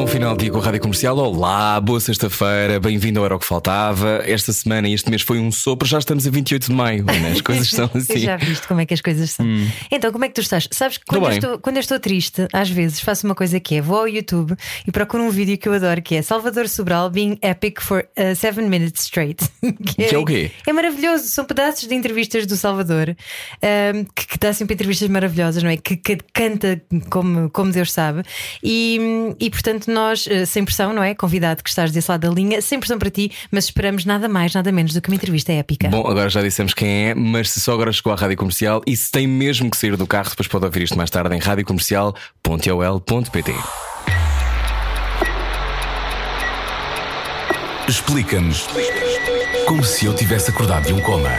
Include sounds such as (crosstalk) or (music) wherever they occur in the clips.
Bom final de dia com a Rádio Comercial. Olá, boa sexta-feira, bem-vindo ao Era o que Faltava. Esta semana e este mês foi um sopro, já estamos a 28 de maio, né? as coisas (laughs) são assim. Já viste como é que as coisas são. Então, como é que tu estás? Sabes que quando eu, estou, quando eu estou triste, às vezes faço uma coisa que é vou ao YouTube e procuro um vídeo que eu adoro, que é Salvador Sobral being epic for 7 minutes straight. (laughs) Que é o quê? É maravilhoso, são pedaços de entrevistas do Salvador ahm, que, que dá sempre entrevistas maravilhosas, não é? Que, que canta como, como Deus sabe. E, e portanto, nós, eh, sem pressão, não é? Convidado que estás desse lado da linha, sem pressão para ti, mas esperamos nada mais, nada menos do que uma entrevista épica. Bom, agora já dissemos quem é, mas se só agora chegou à Rádio Comercial e se tem mesmo que sair do carro, depois pode ouvir isto mais tarde em radiocomercial.ol.pt. Explica-nos como se eu tivesse acordado de um coma.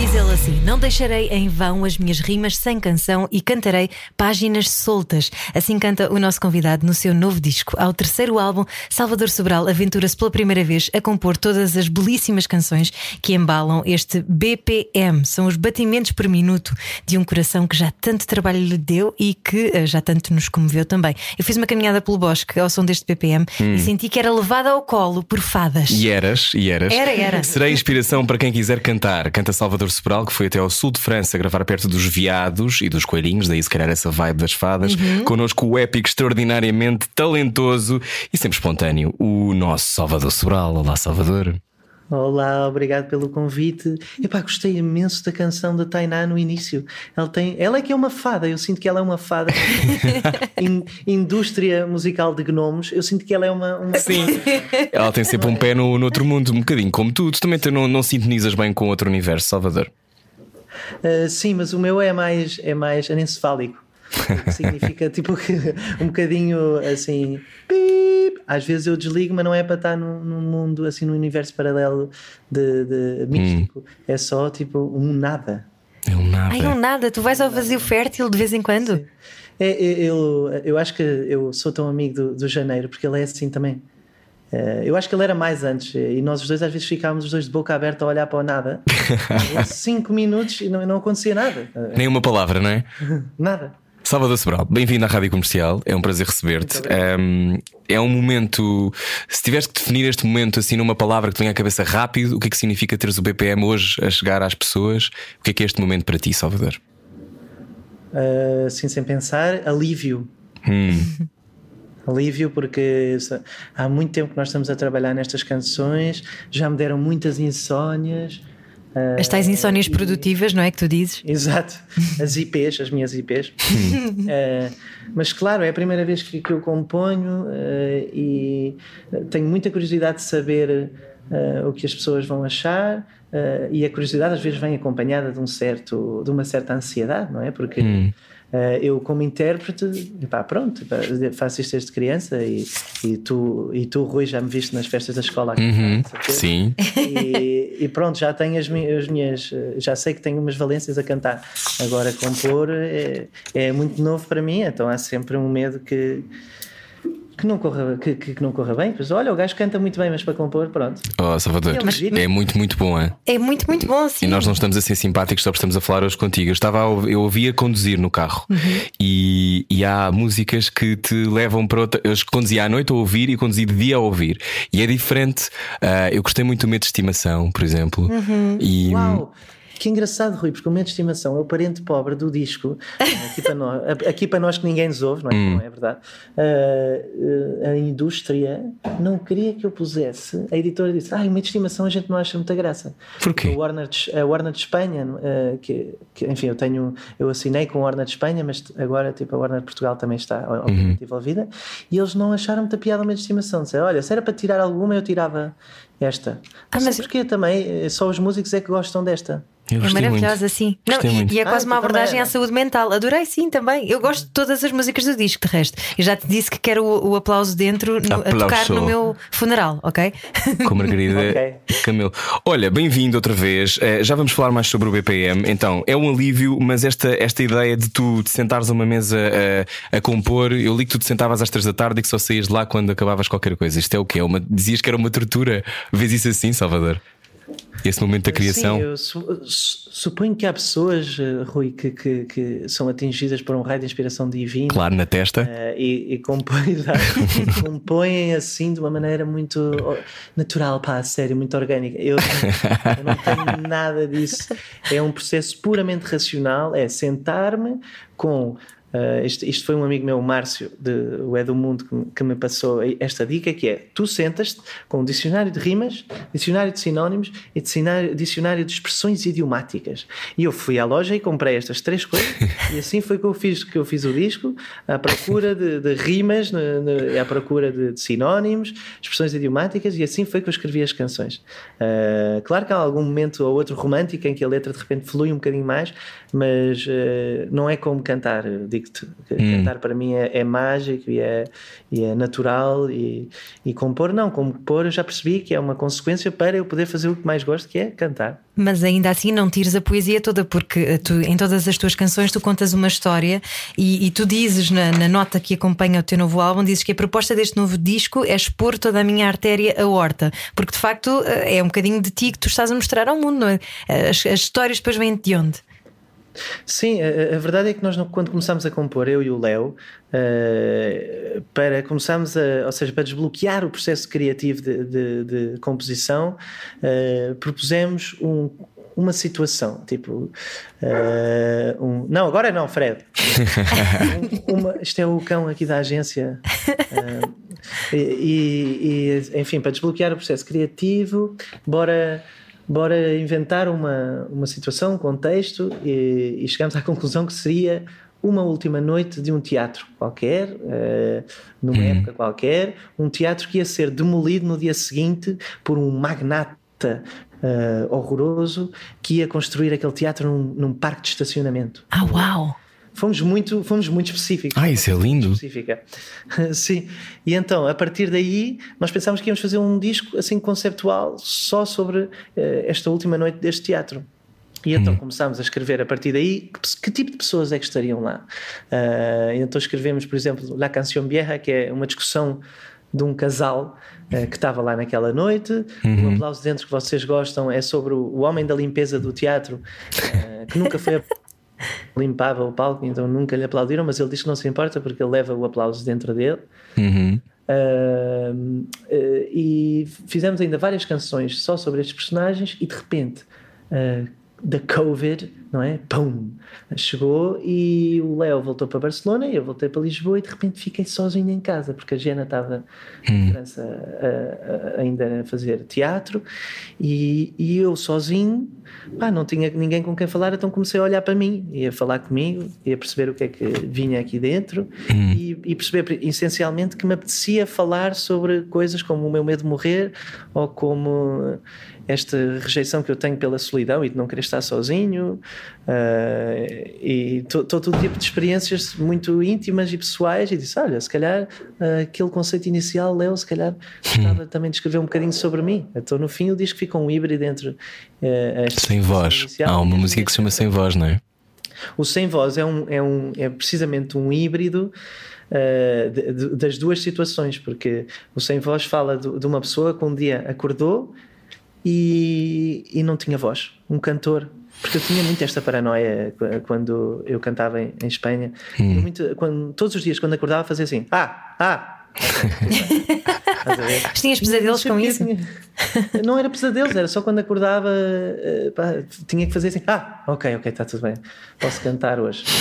Diz ele assim: Não deixarei em vão as minhas rimas sem canção e cantarei páginas soltas. Assim canta o nosso convidado no seu novo disco. Ao terceiro álbum, Salvador Sobral aventura-se pela primeira vez a compor todas as belíssimas canções que embalam este BPM. São os batimentos por minuto de um coração que já tanto trabalho lhe deu e que eh, já tanto nos comoveu também. Eu fiz uma caminhada pelo bosque ao som deste BPM e senti que era levada ao colo por fadas. E eras, e eras. Era, era. Serei inspiração para quem quiser cantar. Canta Salvador Sobral, que foi até ao sul de França gravar perto dos veados e dos coelhinhos, daí se calhar essa vibe das fadas. Uhum. Connosco o épico, extraordinariamente talentoso e sempre espontâneo, o nosso Salvador Sobral. Olá, Salvador. Olá, obrigado pelo convite. Epá, gostei imenso da canção da Tainá no início. Ela, tem, ela é que é uma fada, eu sinto que ela é uma fada. (laughs) In- indústria musical de gnomos, eu sinto que ela é uma. uma... Sim. Ela tem sempre um pé no, no outro mundo, um bocadinho como tu. Tu também não, não sintonizas bem com outro universo, Salvador. Uh, sim, mas o meu é mais, é mais anencefálico. Que Significa (laughs) tipo que um bocadinho assim. Pip. Às vezes eu desligo, mas não é para estar num, num mundo assim, num universo paralelo de, de místico. É só tipo um nada. É um nada. Ai, um nada, tu vais ao vazio fértil de vez em quando? É, é, eu, eu acho que eu sou tão amigo do, do Janeiro porque ele é assim também. Eh, Eu acho que ele era mais antes e nós os dois às vezes ficávamos os dois de boca aberta a olhar para o nada. (laughs) Cinco minutos e não, não acontecia nada. Nem uma palavra, não é? (laughs) Nada. Salvador Sobral, bem-vindo à Rádio Comercial. É um prazer receber-te. Um, é um momento. Se tivesse que definir este momento assim numa palavra que te venha à cabeça rápido, o que é que significa teres o BPM hoje a chegar às pessoas? O que é que é este momento para ti, Salvador? Eh, assim sem pensar, alívio. Hum. (laughs) Alívio, porque há muito tempo que nós estamos a trabalhar nestas canções, já me deram muitas insónias. As tais insónias produtivas, não é que tu dizes? Exato, as IPs, as minhas IPs. Eh, (laughs) mas claro, é a primeira vez que, que eu componho eh, e tenho muita curiosidade de saber o que as pessoas vão achar. e a curiosidade às vezes vem acompanhada de um certo de uma certa ansiedade não é porque eh, eu como intérprete pá, pronto pá, faço isto desde criança e, e tu e tu Rui já me viste nas festas da escola aqui, Uhum. certeza. Sim. E, e pronto, já tenho as, as minhas. eh, Já sei que tenho umas valências a cantar. Agora, compor é, é muito novo para mim, então há sempre um medo que. Que não, corra, que, que que não corra bem, pois olha, o gajo canta muito bem, mas para compor, pronto. Oh, Salvador, é muito, muito bom, é? É muito, muito bom, sim. E nós não estamos a ser simpáticos só porque estamos a falar hoje contigo. Eu estava a, eu ouvia conduzir no carro e, e há músicas que te levam para outra. Eu conduzia à noite a ouvir e conduzi de dia a ouvir. E é diferente. Ah, eu gostei muito do medo de estimação, por exemplo. E Uau! Que engraçado, Rui, porque o medo de estimação é o parente pobre do disco. Aqui para nós, aqui para nós que ninguém nos ouve, não é, não é verdade? Ah, a indústria não queria que eu pusesse. A editora disse: Ah, o medo de estimação a gente não acha muita graça. Porquê? A Warner de, a Warner de Espanha, ah, que, que, enfim, eu tenho. Eu assinei com a Warner de Espanha, mas agora tipo, a Warner de Portugal também está obviamente envolvida. E eles não acharam muita piada o medo de estimação. Disseram: Olha, se era para tirar alguma, eu tirava. Esta. Ah, Não mas- porquê também, eh, só os músicos é que gostam desta. Eu É maravilhosa, muito. sim. Não, e, e é quase Ah, uma abordagem à saúde mental. Adorei, sim, também. Eu gosto de todas as músicas do disco, de resto. Eu já te disse que quero o, o aplauso dentro no- a Aplauso. tocar no meu funeral, ok? (laughs) Com Margarida Ok. Camilo. Olha, bem-vindo outra vez. Eh, já vamos falar mais sobre o BPM. Então, é um alívio, mas esta, esta ideia de tu te sentares a uma mesa a, a compor, eu li que tu te sentavas às três da tarde e que só saías de lá quando acabavas qualquer coisa. Isto é o quê? É uma, dizias que era uma tortura. Vês isso assim, Salvador? Esse momento da criação. Sim, eu su- su- suponho que há pessoas, eh, Rui, que, que, que são atingidas por um raio de inspiração divina. Claro, na testa. eh, e, e compõem, (laughs) compõem assim de uma maneira muito natural, pá, a sério, muito orgânica. Eu, eu não tenho nada disso. É um processo puramente racional. É sentar-me com. Eh, isto, isto foi um amigo meu, o Márcio, de, o É do Mundo, que, me- que me passou esta dica: que é tu sentas-te com um dicionário de rimas, dicionário de sinónimos e dicionário, dicionário de expressões idiomáticas. E eu fui à loja e comprei estas três coisas, (laughs) e assim foi que eu fiz, que eu fiz o disco, à procura de, de rimas, no- no- à procura de, de sinónimos, expressões idiomáticas, e assim foi que eu escrevi as canções. Ah, claro que há algum momento ou outro romântico em que a letra de repente flui um bocadinho mais, mas ah, não é como cantar, eu digo-te. que Cantar para mim é, é mágico e é, e é natural, e, e compor, não, compor eu já percebi que é uma consequência para eu poder fazer o que mais gosto, que é cantar. Mas ainda assim não tires a poesia toda, porque eh, tu, em todas as tuas canções tu contas uma história e, e tu dizes na, na nota que acompanha o teu novo álbum, dizes que a proposta deste novo disco é expor toda a minha artéria aorta, porque de facto eh, é um bocadinho de ti que tu estás a mostrar ao mundo, não é? As, as histórias depois vêm de onde? Sim, a, a verdade é que nós, quando começámos a compor, eu e o Léo, eh, para começarmos a, ou seja, para desbloquear o processo criativo de, de- de composição, eh, propusemos um- uma situação, tipo, eh, um, não, agora não, Fred. Um- (laughs) uma- isto é o cão aqui da agência. e, e- e, enfim, para desbloquear o processo criativo, bora bora inventar uma, uma situação, um contexto e, e chegamos à conclusão que seria uma última noite de um teatro qualquer, eh, numa época qualquer, um teatro que ia ser demolido no dia seguinte por um magnata eh, horroroso que ia construir aquele teatro num, num parque de estacionamento. Ah, uau! Fomos muito, fomos muito específicos. Ah, isso é lindo. Específica. (laughs) Sim. E então, a partir daí, nós pensámos que íamos fazer um disco assim conceptual só sobre eh, esta última noite deste teatro. E então começámos a escrever a partir daí que, que tipo de pessoas é que estariam lá. E então escrevemos, por exemplo, La Canción Vieja, que é uma discussão de um casal eh, que estava lá naquela noite. O aplauso dentro que vocês gostam é sobre o, o homem da limpeza do teatro, eh, que nunca foi limpava o palco, então nunca lhe aplaudiram, mas ele diz que não se importa porque ele leva o aplauso dentro dele. Uhum. Ahm, eh, e fizemos ainda várias canções só sobre estes personagens e de repente ah, da Covid, não é? Pum! Chegou e o Léo voltou para Barcelona e eu voltei para Lisboa e de repente fiquei sozinho em casa porque a Jena estava em França a- a- ainda a fazer teatro e, e eu sozinho, pá, não tinha ninguém com quem falar, então comecei a olhar para mim e a falar comigo e a perceber o que é que vinha aqui dentro e, e perceber essencialmente que me apetecia falar sobre coisas como o meu medo de morrer ou como esta rejeição que eu tenho pela solidão e de não querer estar sozinho ah, e to- todo tipo de experiências muito íntimas e pessoais e disse, olha, se calhar ah, aquele conceito inicial, Léo, se calhar gostava também de escrever um bocadinho sobre mim. Então no fim o disco fica um híbrido entre esta Sem voz. inicial Há uma música que se chama Sem Voz, não é? o sem voz é, um, é, um, é precisamente um híbrido uh, de- de- das duas situações, porque o sem voz fala de, de uma pessoa que um dia acordou e, e não tinha voz, um cantor. Porque eu tinha muito esta paranoia qu- quando eu cantava em, em Espanha. Tinha muito- quando, todos os dias, quando acordava, fazia assim: Ah, ah! (laughs) Estás a ver? Mas tinhas pesadelos com isso? tinha- (laughs) Não era pesadelos, era só quando acordava, eh, pá, tinha que fazer assim: ah, ok, ok, está tudo bem, posso cantar hoje. (laughs)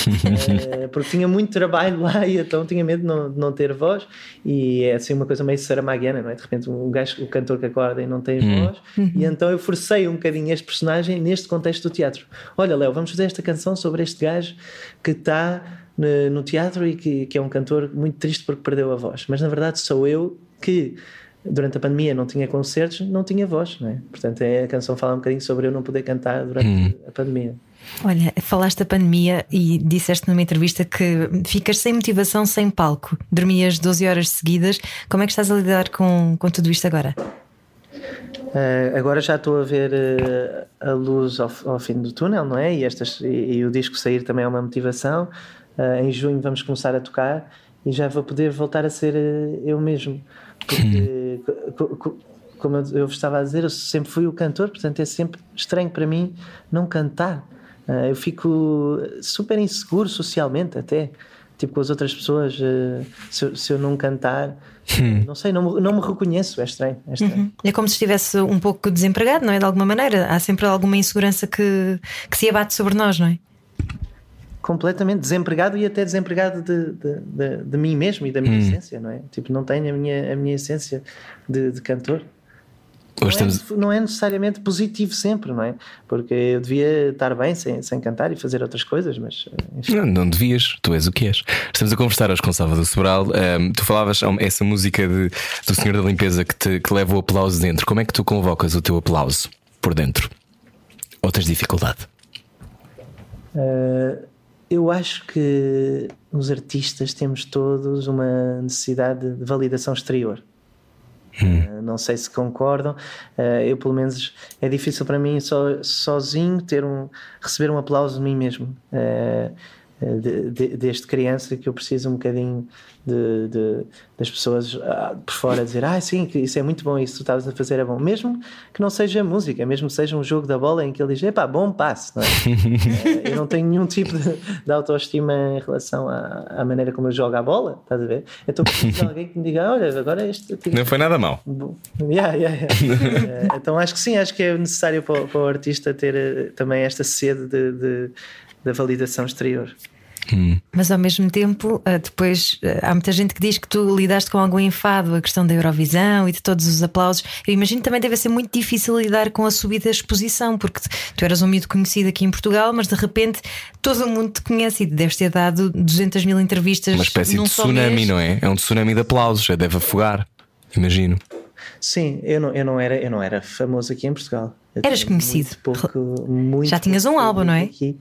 Eh, porque tinha muito trabalho lá e então tinha medo de não, de não ter voz. E é assim uma coisa meio saramaguiana, não é? De repente, um gajo, o cantor que acorda e não tem voz. E então eu forcei um bocadinho este personagem neste contexto do teatro. Olha, Léo, vamos fazer esta canção sobre este gajo que está no, no teatro e que, que é um cantor muito triste porque perdeu a voz. Mas na verdade sou eu que durante a pandemia não tinha concertos, não tinha voz, não é? Portanto, é, a canção fala um bocadinho sobre eu não poder cantar durante hum. a pandemia. Olha, falaste da pandemia e disseste numa entrevista que ficas sem motivação, sem palco. Dormias 12 horas seguidas. Como é que estás a lidar com, com tudo isto agora? Uh, agora já estou a ver uh, a luz ao, ao, fim do túnel, não é? E, estas, e, e, o disco sair também é uma motivação. Uh, em junho vamos começar a tocar e já vou poder voltar a ser eu mesmo. Porque, como eu, eu estava a dizer, eu sempre fui o cantor, portanto é sempre estranho para mim não cantar. eu fico super inseguro socialmente, até tipo com as outras pessoas, uh, se, eu, se, eu não cantar, hum. não sei, não, não me reconheço, é estranho. É, estranho. Uhum. é como se estivesse um pouco desempregado, não é? De alguma maneira, há sempre alguma insegurança que, que se abate sobre nós, não é? Completamente desempregado e até desempregado de, de, de, de mim mesmo e da minha hum. essência, não é? Tipo, não tenho a minha, a minha essência de, de cantor. Não, é estamos... não, é, necessariamente positivo sempre, não é? Porque eu devia estar bem sem, sem cantar e fazer outras coisas, mas. Eh, não, não devias, tu és o que és. Estamos a conversar hoje com Salvador Sobral. Um, tu falavas essa música de, do Senhor da Limpeza que, te, que leva o aplauso dentro. Como é que tu convocas o teu aplauso por dentro? Ou tens dificuldade? Uh, eu acho que os artistas temos todos uma necessidade de validação exterior. Hum. não sei se concordam. Uh, eu, pelo menos, é difícil para mim so, sozinho ter um, receber um aplauso de mim mesmo. Uh, de, de, desde criança que eu preciso um bocadinho de, de, das pessoas ah, por fora dizer ah sim, isso é muito bom, isso que tu estavas a fazer é bom mesmo que não seja música, mesmo que seja um jogo da bola em que ele diz, epá, bom passe não é? (laughs) Eh, eu não tenho nenhum tipo de, de autoestima em relação à, à, maneira como eu jogo a bola estás a ver? Então preciso de alguém que me diga olha, agora este tipo... não foi nada mal yeah, yeah, yeah. uh, (laughs) então acho que sim, acho que é necessário para, para o artista ter também esta sede de, de da validação exterior. Hum. Mas ao mesmo tempo, eh, depois eh, há muita gente que diz que tu lidaste com algum enfado a questão da Eurovisão e de todos os aplausos. Eu imagino que também deve ser muito difícil lidar com a subida exposição, porque tu eras um mito conhecido aqui em Portugal, mas de repente todo o mundo te conhece e deves ter dado 200 mil entrevistas. Uma espécie de tsunami, mês. não é? É um tsunami de aplausos, já deve afogar, imagino. Sim, eu não, eu não, era, eu não era famoso aqui em Portugal. Eu Eras conhecido. Muito pouco, muito já tinhas um álbum, não é? Aqui.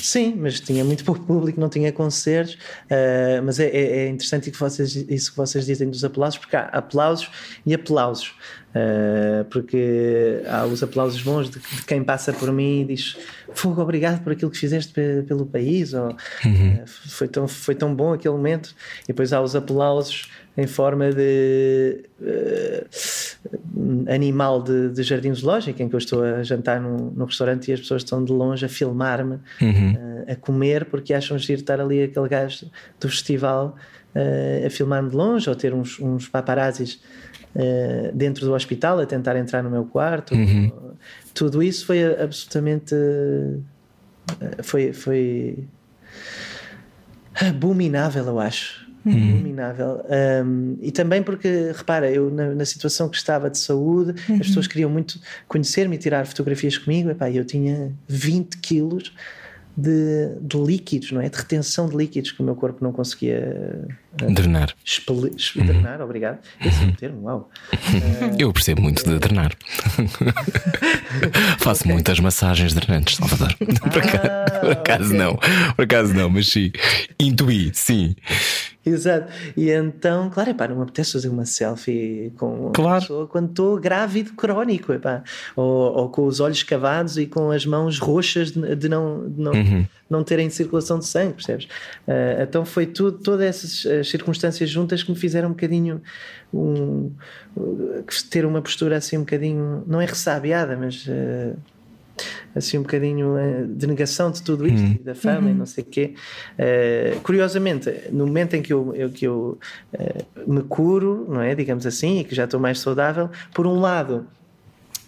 Sim, mas tinha muito pouco público, não tinha concertos. Uh, mas é, é, é interessante que vocês, isso que vocês dizem dos aplausos, porque há aplausos e aplausos. Uh, porque há os aplausos bons de, de, quem passa por mim e diz fogo, obrigado por aquilo que fizeste pelo país, ou uhum. uh, foi, tão, foi tão bom aquele momento. E depois há os aplausos em forma de uh, animal de, de, jardim zoológico, em que eu estou a jantar no, no restaurante e as pessoas estão de longe a filmar-me, uhum. uh, a comer, porque acham giro estar ali aquele gajo do festival uh, a filmar-me de longe, ou ter uns, uns paparazzis dentro do hospital a tentar entrar no meu quarto. Uhum. Tudo isso foi absolutamente. foi. foi abominável, eu acho inominável. Um, e também porque, repara, eu na, na, situação que estava de saúde, uhum. as pessoas queriam muito conhecer-me e tirar fotografias comigo. Epá, eu tinha 20 quilos de, de, líquidos, não é? De retenção de líquidos que o meu corpo não conseguia uh, drenar. Expeli, uhum. Drenar, obrigado. Esse é um termo, uau. Uh, (laughs) Eu percebo muito de drenar. (laughs) Faço okay. muitas massagens drenantes, Salvador. Ah, (laughs) por, acaso, por acaso okay. não, por acaso não, mas sim. Intuí, sim. Exato. E então, claro, epá, não me apetece fazer uma selfie com claro. uma pessoa quando estou grávido crónico, epá. Ou, ou, com os olhos cavados e com as mãos roxas de, de não, de não, uhum. não terem circulação de sangue, percebes? Uh, então foi tudo, todas essas circunstâncias juntas que me fizeram um bocadinho um, ter uma postura assim um bocadinho, não é ressabiada, mas. Uh, assim um bocadinho eh, de negação de tudo isto, uhum. da fama uhum. e não sei o quê. Uh, curiosamente, no momento em que eu, eu que eu uh, me curo, não é, digamos assim, e que já estou mais saudável, por um lado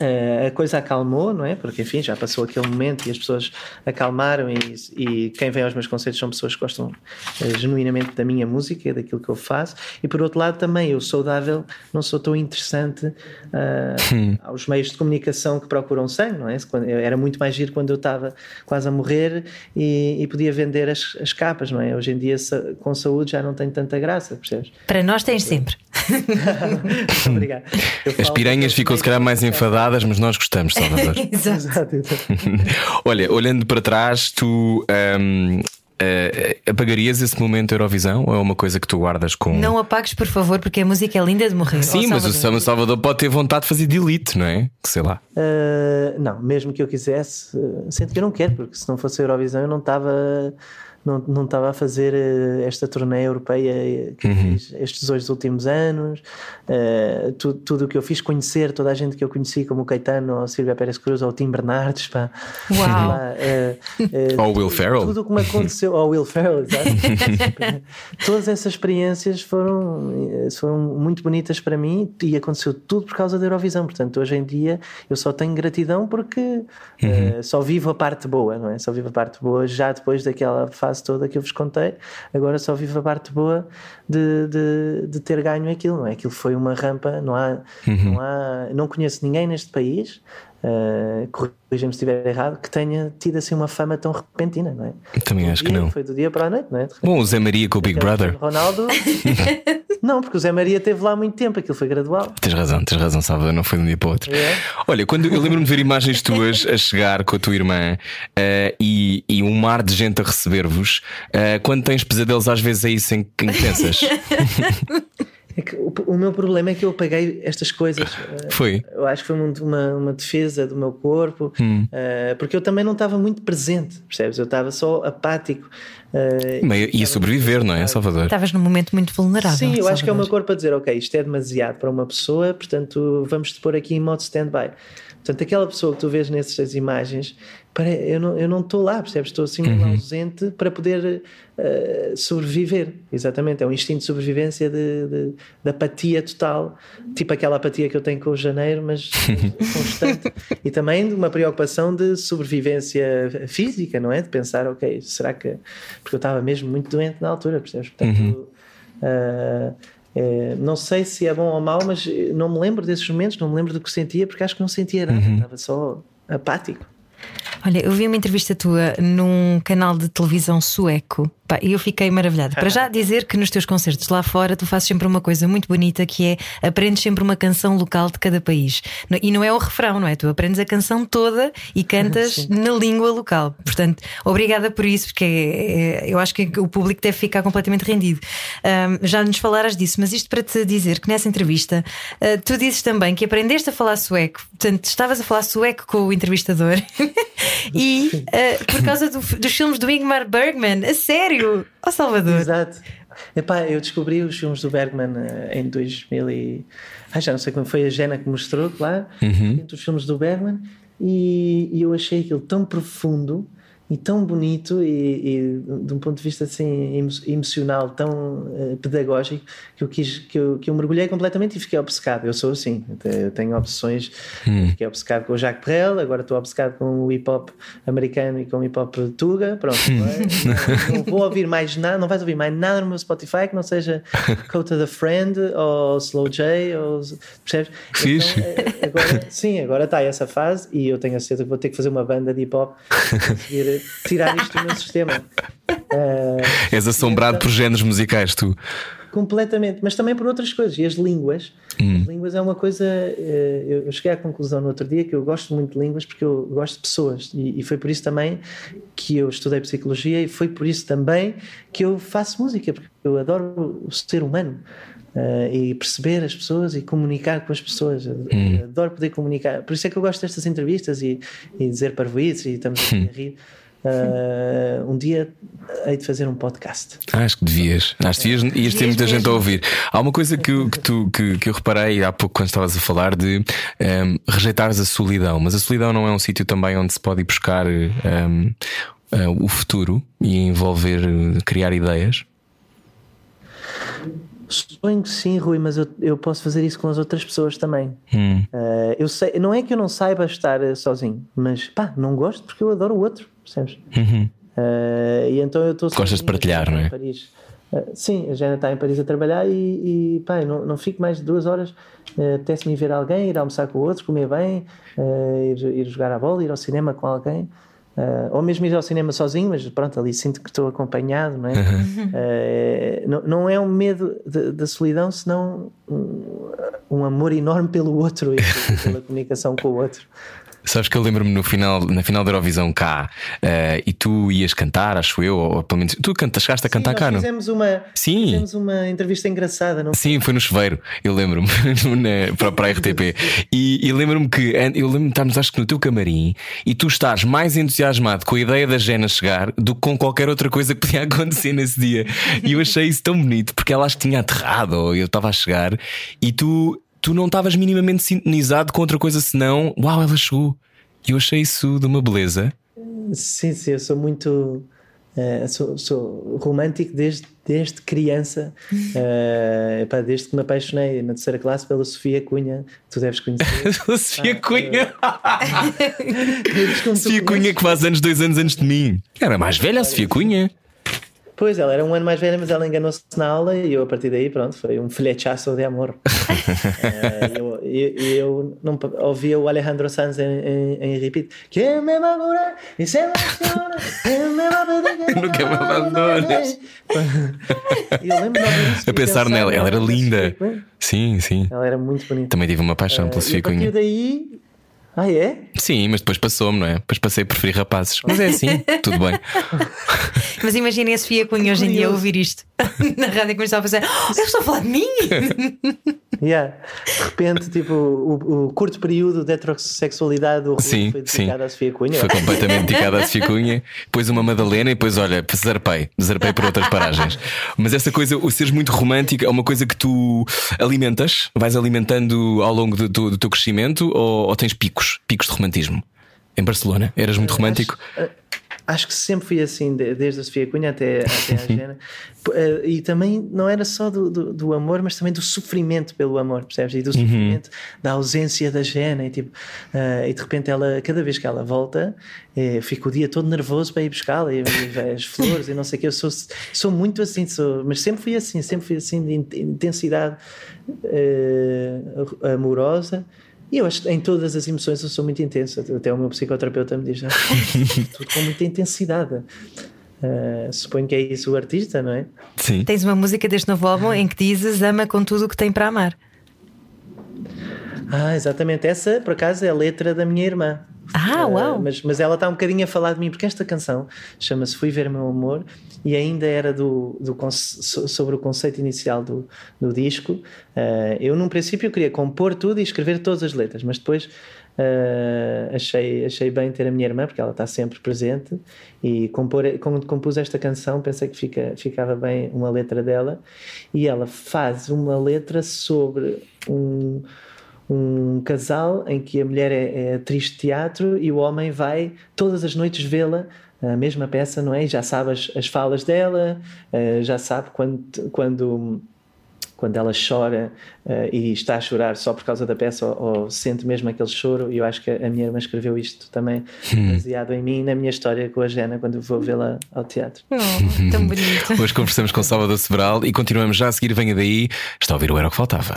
Uh, a coisa acalmou, não é? Porque enfim, já passou aquele momento e as pessoas acalmaram e, e quem vem aos meus concertos são pessoas que gostam uh, genuinamente da minha música, daquilo que eu faço. E por outro lado também eu saudável, não sou tão interessante uh, (laughs) aos meios de comunicação que procuram sangue, não é? Era muito mais giro quando eu estava quase a morrer e, e podia vender as, as, capas, não é? Hoje em dia com saúde já não tem tanta graça, percebes? Para nós tens sempre. (laughs) Obrigado. As piranhas ficam se calhar mais enfadadas mas nós gostamos, Salvador. (laughs) Exato. (laughs) Olha, olhando para trás, tu. Um, Uh, eh, apagarias esse momento Eurovisão ou é uma coisa que tu guardas com. Não apagues, por favor, porque a música é linda de morrer. Sim, mas o Salvador. Salvador pode ter vontade de fazer delete, não é? Que sei lá. Uh, não, mesmo que eu quisesse, uh, sinto que eu não quero, porque se não fosse a Eurovisão eu não estava não, não estava a fazer eh, esta turnê europeia que uhum. fiz estes dois últimos anos, uh, tu, tudo o que eu fiz, conhecer toda a gente que eu conheci, como o Caetano, ou Silvia Pérez Cruz, ou o Tim Bernardes, pá. Uau! Pá, uh, uh, ou Will Ferrell. Tudo o que me aconteceu, ou Will Ferrell, exato. (laughs) Todas essas experiências foram, foram muito bonitas para mim e aconteceu tudo por causa da Eurovisão. Portanto, hoje em dia eu só tenho gratidão porque uhum. só vivo a parte boa, não é? Só vivo a parte boa já depois daquela fase toda que eu vos contei, agora só vivo a parte boa de, de, de ter ganho aquilo, não é? Aquilo foi uma rampa, não há, uhum. não há, não conheço ninguém neste país, uh, corrija-me se estiver errado, que tenha tido assim uma fama tão repentina, não é? Também acho dia, que não. Foi do dia para a noite, não é? Bom, o Zé Maria com o Big Brother. Ronaldo. (laughs) não, porque o Zé Maria teve lá muito tempo, aquilo foi gradual. Tens razão, tens razão, Salvador, não foi de um dia para o outro. É. Olha, quando eu lembro-me de ver imagens tuas a chegar com a tua irmã uh, e, e, um mar de gente a receber-vos, uh, quando tens pesadelos, às vezes é isso em que pensas. (laughs) É que o, o, meu problema é que eu apaguei estas coisas. Foi. Eu acho que foi uma, uma defesa do meu corpo, hum. uh, porque eu também não estava muito presente, percebes? Eu estava só apático. Uh, Meio, ia sobreviver, não é, Salvador? Estavas num momento muito vulnerável. Sim, eu Salvador. acho que é o meu corpo a dizer: ok, isto é demasiado para uma pessoa, portanto vamos te pôr aqui em modo stand-by. Portanto, aquela pessoa que tu vês nessas imagens, eu não eu não estou lá, percebes? Estou assim uhum. ausente para poder uh, sobreviver. Exatamente, é um instinto de sobrevivência de, de, de, apatia total, tipo aquela apatia que eu tenho com o janeiro, mas (laughs) constante. e também de uma preocupação de sobrevivência física, não é? De pensar, ok, será que. Porque eu estava mesmo muito doente na altura, percebes? Portanto. Uhum. Uh, é, não sei se é bom ou mau, mas não me lembro desses momentos, não me lembro do que sentia, porque acho que não sentia nada, uhum. estava só apático. Olha, eu vi uma entrevista tua num canal de televisão sueco e eu fiquei maravilhada. Para já dizer que nos teus concertos lá fora tu fazes sempre uma coisa muito bonita que é aprendes sempre uma canção local de cada país. E não é o refrão, não é? Tu aprendes a canção toda e cantas Sim. na língua local. Portanto, obrigada por isso, porque é, é, eu acho que o público deve ficar completamente rendido. Um, já nos falaras disso, mas isto para te dizer que nessa entrevista uh, tu dizes também que aprendeste a falar sueco. Portanto, estavas a falar sueco com o entrevistador (laughs) e uh, por causa do, dos filmes do Ingmar Bergman, a sério, ó oh, Salvador. Exato. Epá, eu descobri os filmes do Bergman uh, em 2000 e... Ah, já não sei como foi a Jena que mostrou, claro, uhum. entre os filmes do Bergman e, e eu achei aquilo tão profundo e tão bonito e, e, de um ponto de vista assim emocional tão uh, pedagógico que eu quis que eu, que eu mergulhei completamente e fiquei obcecado. Eu sou assim eu tenho obsessões. Hum. fiquei obcecado com o Jacques Brel agora estou obcecado com o hip hop americano e com o hip hop tuga. Pronto não, não, vou ouvir mais nada não vais ouvir mais nada no meu Spotify que não seja Cota the Friend ou Slow J ou percebes. Então, eh, agora, sim agora está essa fase e eu tenho a certeza que vou ter que fazer uma banda de hip hop conseguir tirar isto do meu sistema. Uh, (laughs) És assombrado então, por géneros musicais, tu. Completamente, mas também por outras coisas. E as línguas, hum. as línguas é uma coisa. Uh, eu cheguei à conclusão no outro dia que eu gosto muito de línguas porque eu gosto de pessoas. E, e foi por isso também que eu estudei psicologia e foi por isso também que eu faço música, porque eu adoro o ser humano. Uh, e perceber as pessoas e comunicar com as pessoas. Hum. Adoro poder comunicar. Por isso é que eu gosto destas entrevistas e, e dizer parvoíces e estamos a (laughs) rir. Uh, um dia hei de fazer um podcast. Acho que devias. Acho que devias, ias ter muita gente a ouvir. Há uma coisa que, que, tu, que, que eu reparei há pouco quando estavas a falar de um, ehm, rejeitares a solidão, mas a solidão não é um sítio também onde se pode ir buscar um, ehm, uh, eh, o futuro e envolver, criar ideias? Suponho que sim, Rui, mas eu, eu posso fazer isso com as outras pessoas também. Hum. Uh, eu sei, não é que eu não saiba estar uh, sozinho, mas pá, não gosto porque eu adoro o outro, percebes? Uhum. Uh, e então eu estou Gostas de partilhar, não é? Paris. Uh, sim, a Jana está em Paris a trabalhar e, e pá, não, não fico mais de duas horas. Uh, Apetece-me ver alguém, ir almoçar com o outro, comer bem, uh, ir, ir jogar a bola, ir ao cinema com alguém. Ou mesmo ir ao cinema sozinho, mas pronto, ali sinto que estou acompanhado, não é? Uh, não, não é um medo da solidão, senão um, um, amor enorme pelo outro e pela comunicação com o outro. Sabes que eu lembro-me no final, na final da Eurovisão cá uh, e tu ias cantar, acho eu, ou pelo menos tu canta, chegaste a cantar Sim, cá, não? Fizemos uma, Sim. fizemos uma entrevista engraçada, não Sim, foi no chuveiro, eu lembro-me, (laughs) para, para a RTP. (laughs) E, e lembro-me que eu lembro-me estarmos, acho que no teu camarim, e tu estás mais entusiasmado com a ideia da Jena chegar do que com qualquer outra coisa que podia (laughs) acontecer nesse dia. E eu achei isso tão bonito, porque ela acho que tinha aterrado, ou eu estava a chegar, e tu, tu não estavas minimamente sintonizado com outra coisa senão, uau, ela chegou. E eu achei isso de uma beleza. Sim, sim, eu sou muito. Uh, sou, sou, romântico desde, desde criança, uh, (laughs) epá, desde que me apaixonei na terceira classe pela Sofia Cunha, tu deves conhecer. (laughs) Sofia ah, Cunha! (laughs) Sofia Cunha que faz anos, dois anos antes de mim. Era mais velha a Sofia Cunha. Pois, ela era um ano mais velha, mas ela enganou-se na aula e eu a partir daí, pronto, foi um flechaço de amor. uh, (laughs) eu, eu, eu não, ouvia o Alejandro Sanz em, em, em repeat. Que me va e se emociona, que me va Nunca (laughs) me abandones. (laughs) eu lembro A pensar nela, ela era linda. Sim, sim. Ela era muito bonita. Também tive uma paixão uh, pela Sofia Cunha. E a partir daí ah, é? Sim, mas depois passou-me, não é? Depois passei a preferir rapazes. Mas é assim, tudo bem. (laughs) Mas imaginem a Sofia Cunha hoje em dia ouvir isto (laughs) na rádio começar a fazer: oh, Eu estou a falar de mim! (laughs) Yeah. De repente, tipo, o, o, curto período de heterossexualidade do sim, foi dedicado sim. à Sofia Cunha. Foi completamente dedicado à Sofia Cunha. Depois uma Madalena e depois, olha, zarpei, zarpei por outras paragens. Mas essa coisa, o seres muito romântico, é uma coisa que tu alimentas, vais alimentando ao longo do, do, do teu crescimento ou, ou, tens picos, picos de romantismo? Em Barcelona, eras muito romântico? Acho, acho que sempre fui assim, desde a Sofia Cunha até, até a Jena. Eh, e também não era só do, do, do, amor, mas também do sofrimento pelo amor, percebes? E do uhum. sofrimento uhum. da ausência da Jena. E, tipo, uh, e de repente, ela, cada vez que ela volta, eh, fico o dia todo nervoso para ir buscá-la e, e as (laughs) flores e não sei o que. Eu sou, sou muito assim, sou, mas sempre fui assim, sempre fui assim de intensidade uh, amorosa. E eu acho que em todas as emoções eu sou muito intenso. Até o meu psicoterapeuta me diz: ah, (laughs) tudo com muita intensidade. Uh, suponho que é isso o artista, não é? Sim. Tens uma música deste novo álbum em que dizes ama com tudo o que tem para amar. Ah, exatamente. Essa, por acaso, é a letra da minha irmã. Ah, uau! Uh, mas, mas ela está um bocadinho a falar de mim, porque esta canção chama-se Fui Ver Meu Amor e ainda era do, do, sobre o conceito inicial do, do disco. Uh, eu, num princípio, queria compor tudo e escrever todas as letras, mas depois uh, achei, achei bem ter a minha irmã, porque ela está sempre presente. E compor, quando compus esta canção, pensei que fica, ficava bem uma letra dela. E ela faz uma letra sobre um um casal em que a mulher é, é atriz de teatro e o homem vai todas as noites vê-la a mesma peça, não é? E já sabe as, as falas dela, uh, já sabe quando, quando, quando ela chora uh, e está a chorar só por causa da peça ou, ou, sente mesmo aquele choro. E eu acho que a minha irmã escreveu isto também, hum. baseado em mim, na minha história com a Jana, quando vou vê-la ao teatro. Oh, tão bonito. (laughs) Hoje conversamos com Salvador Sebral e continuamos já a seguir. Venha daí, está a ouvir o Era o que Faltava.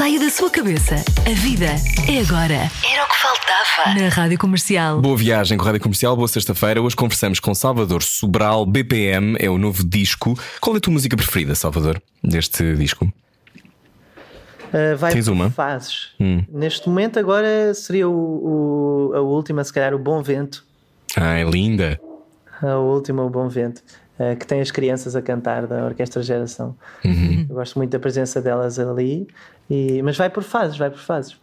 Saia da sua cabeça. A vida é agora. Era o que faltava. Na Rádio Comercial. Boa viagem com a Rádio Comercial, boa sexta-feira. Hoje conversamos com Salvador Sobral, BPM, é o novo disco. Qual é a tua música preferida, Salvador, deste disco? Uh, vai Tens uma? fases. Hum. Neste momento, agora seria o, o, a última, se calhar, o Bom Vento. Ah, é linda. A última, o Bom Vento. Uh, que tem as crianças a cantar da Orquestra Geração. Uhum. Eu gosto muito da presença delas ali. E, mas vai por fases, vai por fases.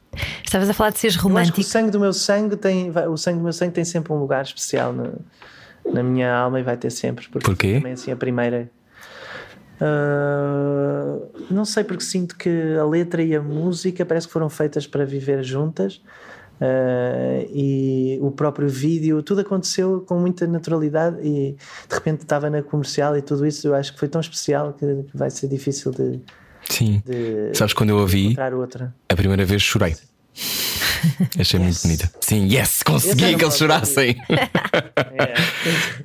Estavas a falar de seres romântico. o sangue do meu sangue tem, o sangue do meu sangue tem sempre um lugar especial no, na minha alma e vai ter sempre. Porque Porquê? Também assim a primeira. Uh, não sei porque sinto que a letra e a música parece que foram feitas para viver juntas. Uh, e o próprio vídeo, tudo aconteceu com muita naturalidade e de repente estava na comercial e tudo isso eu acho que foi tão especial que vai ser difícil de. Sim. De Sabes quando eu ouvi outra. a primeira vez chorei. (laughs) Achei yes. muito bonita. Sim, yes, consegui que eles chorassem. é.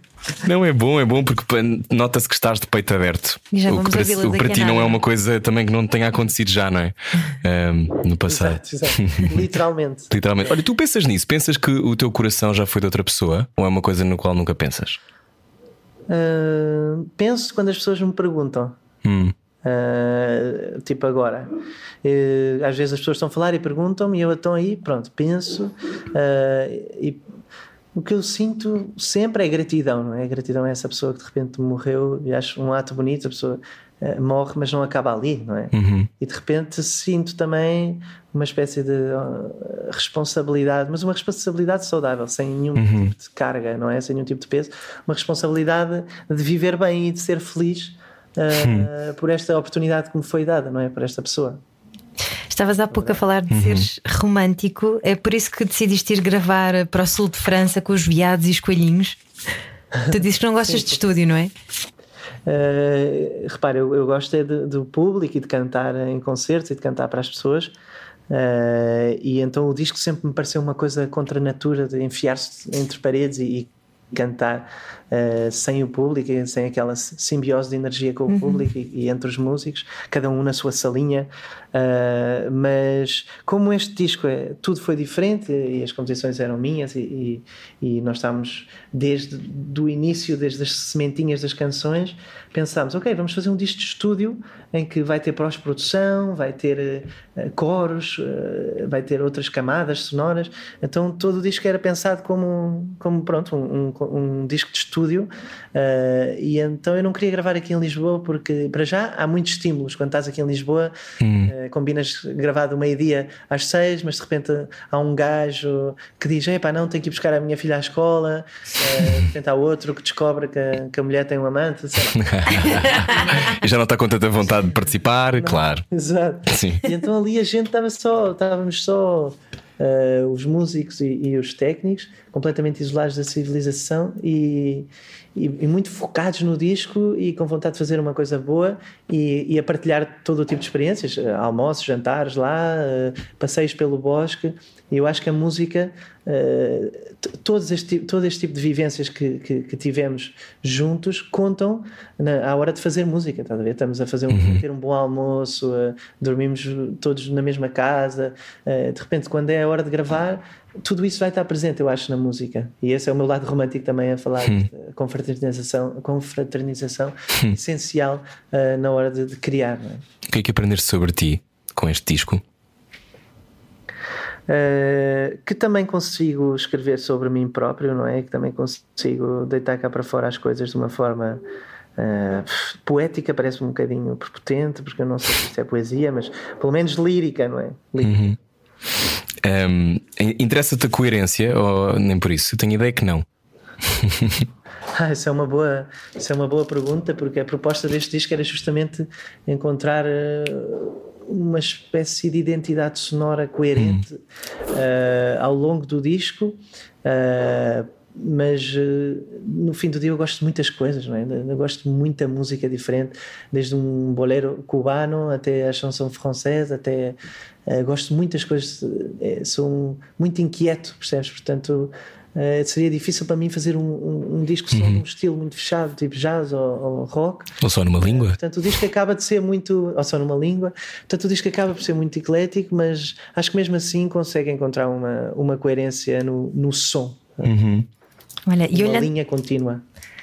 (laughs) Não é bom, é bom porque nota-se que estás de peito aberto. o que para, o para ti não é uma coisa também que não tenha acontecido já, não é? Um, no passado. Exato, exato. Literalmente. (laughs) Literalmente. Olha, tu pensas nisso? Pensas que o teu coração já foi de outra pessoa? Ou é uma coisa no qual nunca pensas? Uh, penso quando as pessoas me perguntam. Hum. Uh, tipo agora, uh, às vezes as pessoas estão a falar e perguntam-me, e eu estou aí, pronto, penso, uh, e o que eu sinto sempre é gratidão, não é? Gratidão a essa pessoa que de repente morreu e acho um ato bonito, a pessoa uh, morre, mas não acaba ali, não é? Uhum. E de repente sinto também uma espécie de responsabilidade, mas uma responsabilidade saudável, sem nenhum uhum. tipo de carga, não é? Sem nenhum tipo de peso, uma responsabilidade de viver bem e de ser feliz uh, por esta oportunidade que me foi dada, não é? Por esta pessoa. Estavas há pouco a falar de uhum. seres romântico, é por isso que decidiste ir gravar para o sul de França com os veados e os coelhinhos. Tu dizes que não gostas sim, de estúdio, não é? Uh, repare, eu, eu gosto é de, do público e de cantar em concertos e de cantar para as pessoas. Uh, e então o disco sempre me pareceu uma coisa contra a natura de enfiar-se entre paredes e, e cantar uh, sem o público, sem aquela simbiose de energia com o uhum. público e, e, entre os músicos, cada um na sua salinha. Uh, mas como este disco é, tudo foi diferente e as composições eram minhas e, e, e nós estávamos desde o início, desde as sementinhas das canções, pensámos, ok, vamos fazer um disco de estúdio em que vai ter pós-produção, vai ter uh, coros, uh, vai ter outras camadas sonoras. Então todo o disco era pensado como, como pronto, um, um, um disco de estúdio. Uh, e então eu não queria gravar aqui em Lisboa porque, para já, há muitos estímulos. Quando estás aqui em Lisboa, hum. combinas gravar do meio-dia às seis, mas de repente há um gajo que diz: Epá, não, tenho que ir buscar a minha filha à escola. de repente há outro que descobre que a, que a mulher tem um amante, (laughs) e já não está com tanta vontade de participar, não, claro. Exato. Sim. E então ali a gente estava só, estávamos só uh, os músicos e, e, os técnicos completamente isolados da civilização e, e, e, muito focados no disco e com vontade de fazer uma coisa boa e, a partilhar todo o tipo de experiências, uh, almoços, jantares lá, uh, passeios pelo bosque. E eu acho que a música, uh, todos este, todo este tipo de vivências que, que, que tivemos juntos contam na, à hora de fazer música. Estás a ver? Estamos a fazer um, uhum. ter um bom almoço, dormimos todos na mesma casa. de repente, quando é a hora de gravar, tudo isso vai estar presente, eu acho, na música. E esse é o meu lado romântico também a falar hum. de confraternização, confraternização hum. essencial uh, na hora de, de criar. É? O que é que aprendeste sobre ti com este disco? Uh, que também consigo escrever sobre mim próprio, não é? Que também consigo deitar cá para fora as coisas de uma forma uh, poética, parece um bocadinho prepotente, porque eu não sei se isto é poesia, mas pelo menos lírica, não é? Lírica. Uhum. Um, Interessa-te a coerência ou nem por isso? Eu tenho ideia que não. (laughs) Ah, essa é uma boa, essa é uma boa pergunta, porque a proposta deste disco era justamente encontrar uh, uma espécie de identidade sonora coerente hum. uh, ao longo do disco. Uh, mas no fim do dia eu gosto de muitas coisas, não é? Eu gosto de muita música diferente, desde um bolero cubano até a chanson française, até uh, gosto de muitas coisas, sou muito inquieto, percebes? Portanto, uh, seria difícil para mim fazer um, um, um disco só uhum. num estilo muito fechado, tipo jazz ou, ou rock. Ou só numa língua. portanto, o disco acaba de ser muito. Ou só numa língua. Portanto, o disco acaba por ser muito eclético, mas acho que mesmo assim consegue encontrar uma, uma coerência no, no som. Uhum. Olha, e olhando... linha contínua.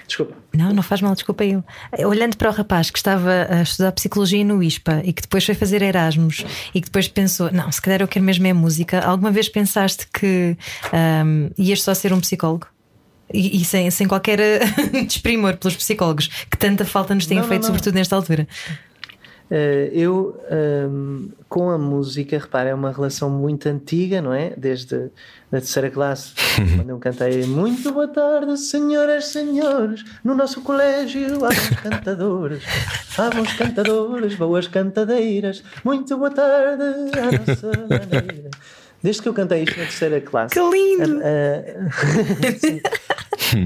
Desculpa. Não, não faz mal, desculpa eu. Olhando para o rapaz que estava a estudar psicologia no ISPA e que depois foi fazer Erasmus e que depois pensou: não, se calhar eu quero mesmo é música, alguma vez pensaste que um, ias só ser um psicólogo? E, e sem, sem qualquer (laughs) desprimor pelos psicólogos que tanta falta nos têm não, feito, não, não. sobretudo nesta altura. Uh, eu, um, com a música, repara, é uma relação muito antiga, não é? Desde a terceira classe, (laughs) quando eu cantei Muito boa tarde, senhoras, senhores, no nosso colégio há bons cantadores, há bons cantadores, boas cantadeiras, muito boa tarde, à nossa maneira. Desde que eu cantei isto na terceira classe. Que lindo! (laughs) A, a,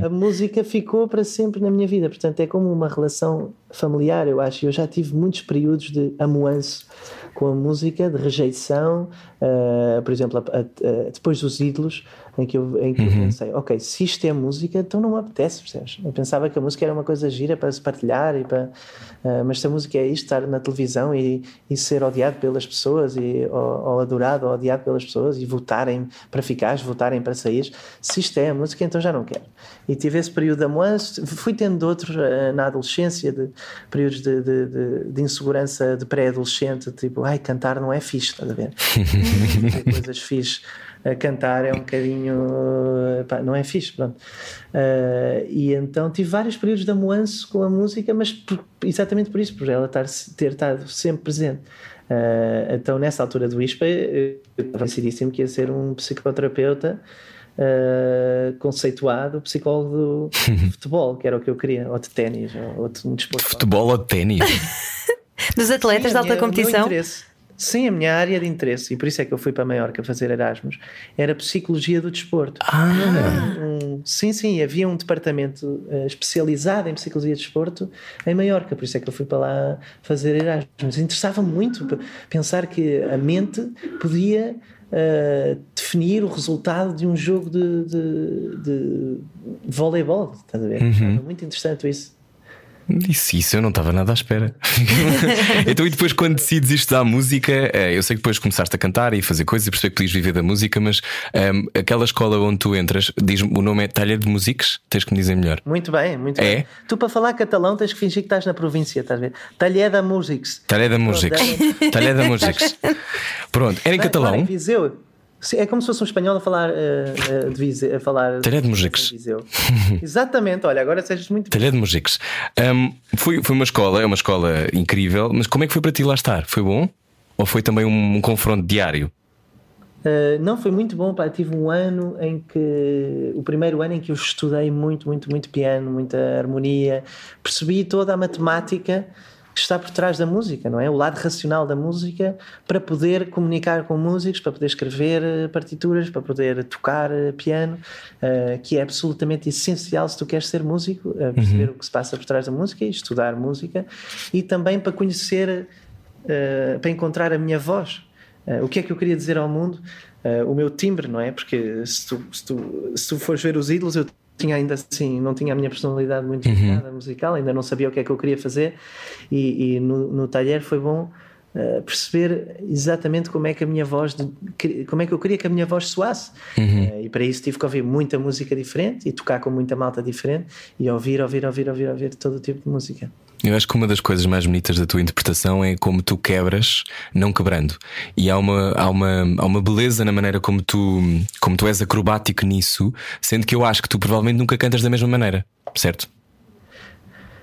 a, música ficou para sempre na minha vida. Portanto, é como uma relação familiar, eu acho. Eu já tive muitos períodos de amoanço com a música, de rejeição. Uh, por exemplo, depois dos ídolos, em que eu, em que uhum. eu pensei, ok, se isto é música, então não me apetece, percebes? Eu pensava que a música era uma coisa gira para se partilhar, e para, uh, mas se a música é isto, estar na televisão e, e ser odiado pelas pessoas, e, ou, ou, adorado ou odiado pelas pessoas, e votarem para ficar, votarem para sair, se isto é a música, então já não quero. E tive esse período de amoanço, fui tendo outros uh, na adolescência, de, períodos de, de, de, de insegurança de pré-adolescente, tipo, ai, cantar não é fixe, estás a ver? (laughs) coisas fixe a cantar é um bocadinho. Pá, não é fixe, pronto. Uh, e então tive vários períodos de amuanço com a música, mas por, exatamente por isso, por ela estar, ter estado sempre presente. Uh, então, nessa altura do ISPA, eu estava decidíssimo que ia ser um psicoterapeuta. Uh, conceituado psicólogo do (laughs) futebol, que era o que eu queria, ou de ténis, ou de um desporto. Futebol ou de ténis? (laughs) Dos atletas Sim, de alta competição? Sim, a minha área de interesse, e por isso é que eu fui para Maiorca fazer Erasmus, era Psicologia do Desporto. Ah! Um, sim, sim, havia um departamento uh, especializado em Psicologia do Desporto em Maiorca, por isso é que eu fui para lá fazer Erasmus. Interessava muito pensar que a mente podia uh, definir o resultado de um jogo de, de, de voleibol, estás a ver? Uhum. Muito interessante isso. Disse isso, eu não estava nada à espera. (laughs) então, e depois, quando decides estudar música, eh, eu sei que depois começaste a cantar e fazer coisas e perceber que podias viver da música, mas um, ehm, aquela escola onde tu entras, diz o nome é Talha de Músicos? Tens que me dizer melhor. Muito bem, muito é? bem. Tu, para falar catalão, tens que fingir que estás na província, estás a ver? Talha da Músicos. Talha da Músicos. Talha da Músicos. (laughs) Pronto, era em catalão. Em Viseu. É como se fosse um espanhol a falar uh, de Viseu, a falar Talher de Mujiques. (laughs) Exatamente, olha, agora sejas muito Talher de Mujiques. Um, foi, foi uma escola, é uma escola incrível, mas como é que foi para ti lá estar? Foi bom? Ou foi também um, um confronto diário? Uh, não, foi muito bom, pá. Tive um ano em que. O primeiro ano em que eu estudei muito, muito, muito piano, muita harmonia, percebi toda a matemática que está por trás da música, não é? O lado racional da música para poder comunicar com músicos, para poder escrever eh, partituras, para poder tocar eh, piano, uh, que é absolutamente essencial se tu queres ser músico, uh, perceber uhum. o que se passa por trás da música e estudar música, e também para conhecer, uh, para encontrar a minha voz. o que é que eu queria dizer ao mundo? o meu timbre, não é? Porque se tu, se tu, se tu fores ver os ídolos, eu tinha ainda assim, não tinha a minha personalidade muito uhum. musical, ainda não sabia o que é que eu queria fazer e, e no, no talher foi bom uh, perceber exatamente como é que a minha voz, de, como é que eu queria que a minha voz soasse uhum. uh, e para isso tive que ouvir muita música diferente e tocar com muita malta diferente e ouvir, ouvir, ouvir, ouvir, ouvir todo o tipo de música. Eu acho que uma das coisas mais bonitas da tua interpretação é como tu quebras, não quebrando. E há uma, há uma, há uma beleza na maneira como tu, como tu és acrobático nisso, sendo que eu acho que tu provavelmente nunca cantas da mesma maneira, certo?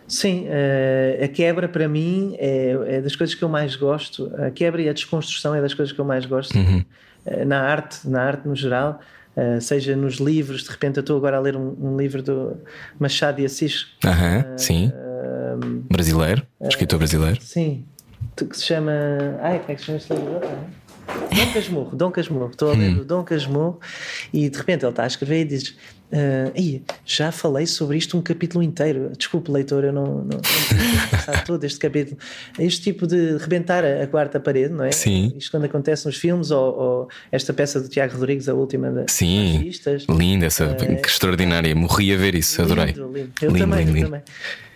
Sim, uh, a quebra para mim é, é, das coisas que eu mais gosto. A quebra e a desconstrução é das coisas que eu mais gosto uhum. uh, na arte, na arte no geral. Uh, seja nos livros, de repente eu estou agora a ler um, um livro do Machado de Assis. Uhum, sim brasileiro, escritor brasileiro. Sim, que se chama. Ai, como é que se chama este livro? Dom Casmurro, Dom Casmurro, estou a ler hum. o Dom Casmurro e de repente ele está a escrever e diz: Uh, já falei sobre isto um capítulo inteiro. Desculpe, leitor, eu não, não, não passar (laughs) todo este capítulo. Este tipo de rebentar a, a, quarta parede, não é? Sim. Isto quando acontece nos filmes, ou, ou esta peça do Tiago Rodrigues, a última das Sim, artistas. Linda, essa, uh, que extraordinária. Morri a ver isso, lindo, adorei. Lindo. Eu lindo, também, lindo, eu também.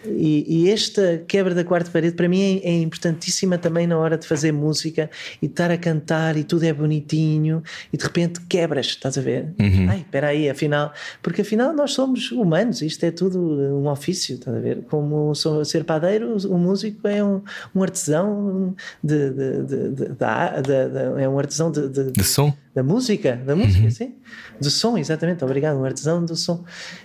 E, e, esta quebra da quarta parede para mim é, é, importantíssima também na hora de fazer música e estar a cantar e tudo é bonitinho e de repente quebras, estás a ver? Uhum. Ai, espera aí, afinal, porque afinal nós somos humanos, isto é tudo um ofício, estás a ver? Como sou, ser padeiro, o músico é um, um artesão de, de, de, de é um artesão de, de, som da música, da música, uhum. sim, do som, exatamente, obrigado, um artesão do som.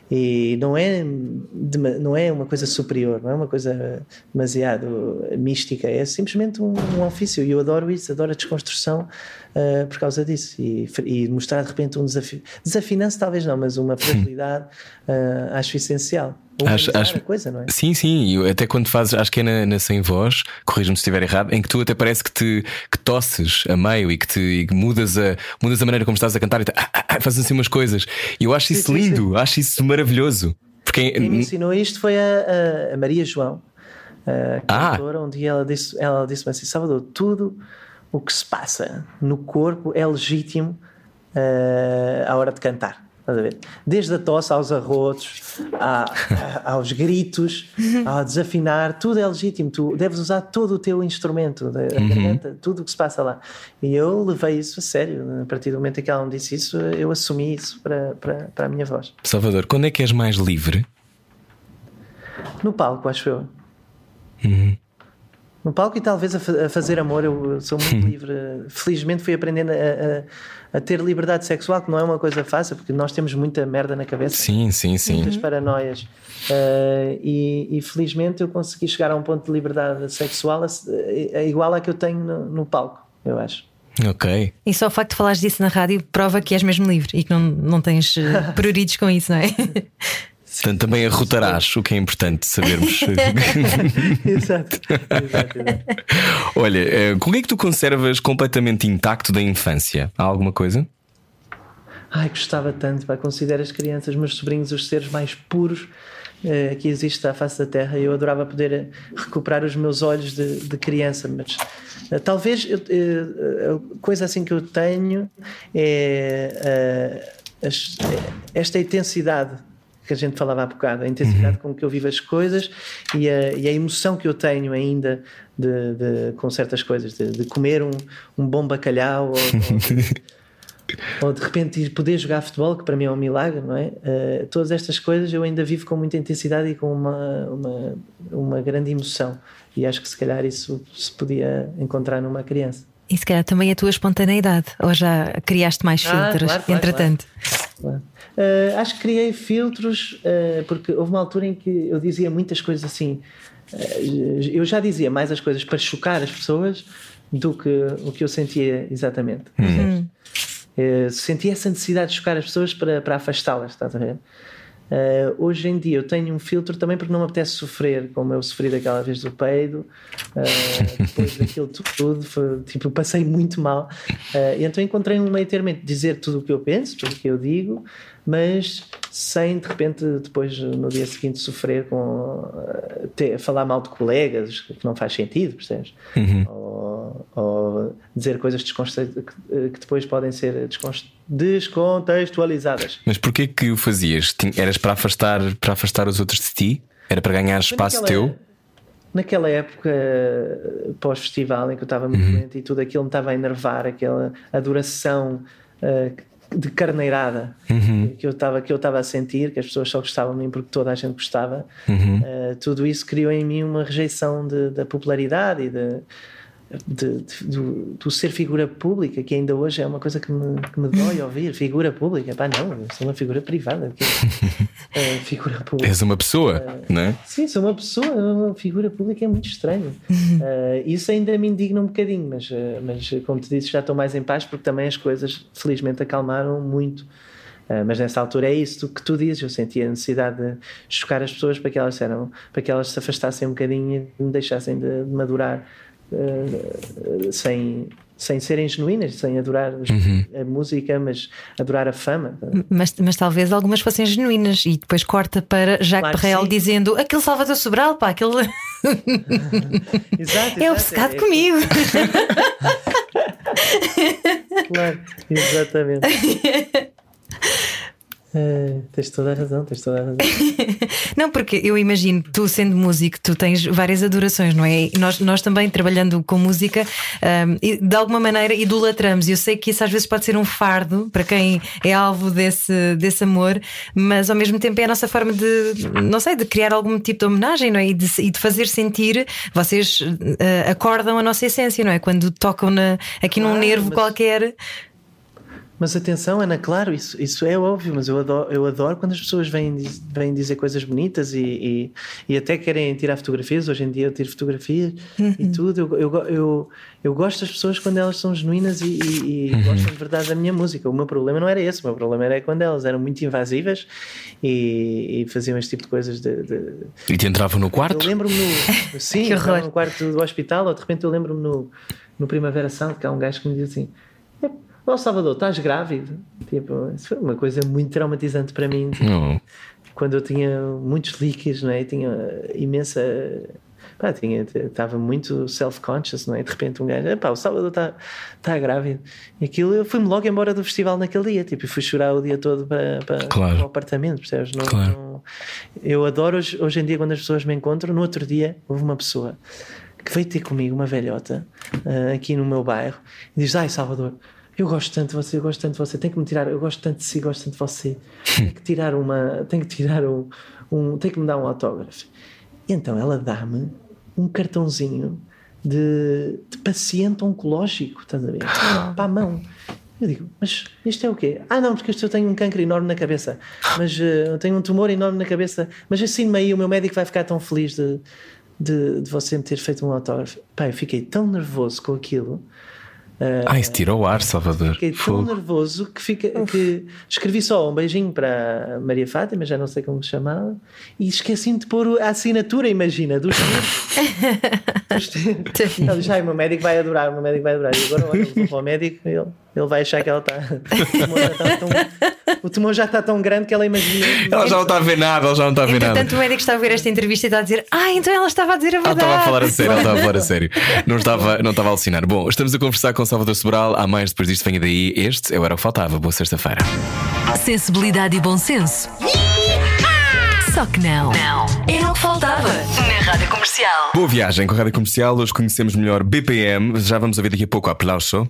E não é, não é uma coisa superior, não é uma coisa demasiado mística, é simplesmente um, um ofício. E eu adoro isso, adoro a desconstrução uh, por causa disso. E, e, mostrar de repente um desafio, desafinança talvez não, mas uma fragilidade uh, acho essencial. Acho, acho, coisa, não é? Sim, sim, até quando fazes, acho que é na, na Sem Voz, corrija-me se estiver errado, em que tu até parece que te que tosses a meio e que, te, e que mudas, a, mudas a maneira como estás a cantar e te, ah, ah, ah, fazes assim umas coisas. E eu acho isso lindo, sim. acho isso maravilhoso. Porque... Quem me ensinou isto foi a, a Maria João, a cantora, ah. onde ela disse, ela disse assim: Salvador, tudo o que se passa no corpo é legítimo uh, à hora de cantar. Desde a tosse aos arrotos, a, a, aos gritos, ao desafinar, tudo é legítimo. Tu deves usar todo o teu instrumento, a uhum. garganta, tudo o que se passa lá. E eu levei isso a sério. A partir do momento em que ela me disse isso, eu assumi isso para, para, para a minha voz. Salvador, quando é que és mais livre? No palco, acho eu. Uhum. No palco e talvez a, a fazer amor, eu sou muito (laughs) livre. Felizmente fui aprendendo a, a, a, ter liberdade sexual, que não é uma coisa fácil, porque nós temos muita merda na cabeça. Sim, sim, sim. Muitas paranoias. Uh, e, e, felizmente eu consegui chegar a um ponto de liberdade sexual igual à que eu tenho no, no palco, eu acho. Ok. E só o facto de falares disso na rádio prova que és mesmo livre e que não, não tens eh, (laughs) pruridos com isso, não é? Portanto, também arrotarás, o que é importante sabermos. (laughs) exato, exato, Olha, eh, com o que é que tu conservas completamente intacto da infância? Há alguma coisa? Ai, gostava tanto, vai considero as crianças, meus sobrinhos, os seres mais puros eh, que existe à face da Terra. Eu adorava poder eh, recuperar os meus olhos de, de criança, mas eh, talvez eu, eh, a coisa assim que eu tenho é as, esta intensidade que a gente falava há bocado, a intensidade uhum. com que eu vivo as coisas e a, e a emoção que eu tenho ainda de, de com certas coisas, de, de comer um, um, bom bacalhau ou, (laughs) ou, de, ou, de, repente poder jogar futebol, que para mim é um milagre, não é? Uh, todas estas coisas eu ainda vivo com muita intensidade e com uma, uma, uma grande emoção. E acho que se calhar isso se podia encontrar numa criança. E se calhar também a tua espontaneidade, ou já criaste mais ah, filtros, claro, claro, entretanto? Claro. Uh, acho que criei filtros, uh, porque houve uma altura em que eu dizia muitas coisas assim. Uh, eu já dizia mais as coisas para chocar as pessoas do que o que eu sentia exatamente. Uhum. sentia essa necessidade de chocar as pessoas para, para afastá-las, estás a ver? Uh, hoje em dia eu tenho um filtro também porque não me apetece sofrer, como eu sofri daquela vez do peido, uh, (laughs) depois daquilo tudo, foi, tipo, passei muito mal. Uh, então encontrei um meio termo de dizer tudo o que eu penso, tudo o que eu digo, mas sem de repente depois no dia seguinte sofrer com ter, falar mal de colegas, que não faz sentido, percebes? Uhum. Ou, ou, dizer coisas que, que depois podem ser descontextualizadas. Mas porquê que o fazias? Eras para afastar, para afastar os outros de ti? Era para ganhar espaço naquela, teu? Naquela época, pós-festival, em que eu estava muito uhum. doente e tudo aquilo me estava a enervar, aquela adoração uh, de carneirada uhum. que eu estava que eu estava a sentir, que as pessoas só gostavam de mim porque toda a gente gostava. Uhum. Uh, tudo isso criou em mim uma rejeição de, da popularidade e de de, de, do, do, ser figura pública, que ainda hoje é uma coisa que me, que me dói (laughs) ouvir. Figura pública, pá, não, sou uma figura privada. (laughs) É, figura pública. És uma pessoa, uh, não é? Sim, sou uma pessoa, uma figura pública é muito estranho. Uh, (laughs) isso ainda me indigna um bocadinho, mas, uh, mas como te disse, já estou mais em paz porque também as coisas, felizmente, acalmaram muito. Uh, mas nessa altura é isso que tu dizes. Eu sentia a necessidade de chocar as pessoas para que elas, eram, para que elas se afastassem um bocadinho e me deixassem de, de madurar uh, sem, sem serem genuínas, sem adorar uhum. a música, mas adorar a fama. Mas, mas talvez algumas fossem genuínas e depois corta para Jacques claro Perrel dizendo aquele Salvador Sobral, pá, aquele. (laughs) exato, é obcecado é, comigo. (laughs) claro, exatamente. (laughs) É, tens toda a razão, tens toda a razão. (laughs) não, porque eu imagino, tu sendo músico, tu tens várias adorações, não é? Nós, nós também trabalhando com música, um, de alguma maneira idolatramos. Eu sei que isso às vezes pode ser um fardo para quem é alvo desse, desse amor, mas ao mesmo tempo é a nossa forma de, não sei, de criar algum tipo de homenagem, não é? E de, e de fazer sentir, vocês uh, acordam a nossa essência, não é? Quando tocam na, aqui num nervo mas... qualquer. Mas atenção, Ana, claro, isso, isso é óbvio, mas eu adoro, eu adoro quando as pessoas vêm, vêm dizer coisas bonitas e, e, e até querem tirar fotografias. Hoje em dia eu tiro fotografias uhum. e tudo. Eu, eu, eu, eu, gosto das pessoas quando elas são genuínas e, e uhum. gostam de verdade da minha música. O meu problema não era esse, o meu problema era quando elas eram muito invasivas e, faziam este tipo de coisas. De, de... E te entravam no quarto? Eu lembro-me no. (laughs) Sim, no quarto do hospital, ou de repente eu lembro-me no, no Primavera Sound, que há um gajo que me diz assim oh, Salvador, estás grávido? Tipo, isso foi uma coisa muito traumatizante para mim. Tipo, quando eu tinha muitos líquidos, não é? Tinha imensa. Pá, tinha, estava muito self-conscious, não é? De repente um gajo, pá, o Salvador está tá grávido. E aquilo, eu fui-me logo embora do festival naquele dia, tipo, e fui chorar o dia todo para, para, claro. para o apartamento, percebes? Não, claro. não... eu adoro hoje, hoje em dia quando as pessoas me encontram. No outro dia houve uma pessoa que veio ter comigo, uma velhota, uh, aqui no meu bairro, e diz: Ai, Salvador eu gosto tanto de você, eu gosto tanto de você, tem que me tirar, eu gosto tanto de si, gosto tanto de você, tem que tirar uma, tem que tirar um, um tem que me dar um autógrafo. E então ela dá-me um cartãozinho de, de, paciente oncológico, estás a ver? Ah. Para a mão. Eu digo, mas isto é o quê? Ah, não, porque eu tenho um câncer enorme na cabeça, mas uh, tenho um tumor enorme na cabeça, mas assim aí o meu médico vai ficar tão feliz de, de, de você me ter feito um autógrafo. Pai, eu fiquei tão nervoso com aquilo Uh, ah, isso tirou o ar, Salvador. Fiquei tão Fogo. nervoso que, fica, que escrevi só um beijinho para Maria Fátima, já não sei como se chamava, e esqueci-me de pôr a assinatura, imagina, dos tempos. (laughs) Ele já, o meu médico vai adorar, o meu médico vai adorar. E agora, olha, eu vou para o médico, ele, ele vai achar que ela está. (laughs) O tumor já está tão grande que ela imagina. Ela já não está a ver nada, ela já não está a ver Entretanto, nada. Portanto, o médico está a ver esta entrevista e está a dizer: Ah, então ela estava a dizer a verdade. Ela estava a falar a sério, ela estava a falar a sério. Não estava, não estava a alucinar. Bom, estamos a conversar com Salvador Sobral. Há mais depois disto, venha daí. Este eu era o que faltava. Boa sexta-feira. Sensibilidade e bom senso. Só que não. Não. Era o que faltava na Rádio Comercial. Boa viagem com a Rádio Comercial. Hoje conhecemos melhor BPM. Já vamos ouvir daqui a pouco aplauso.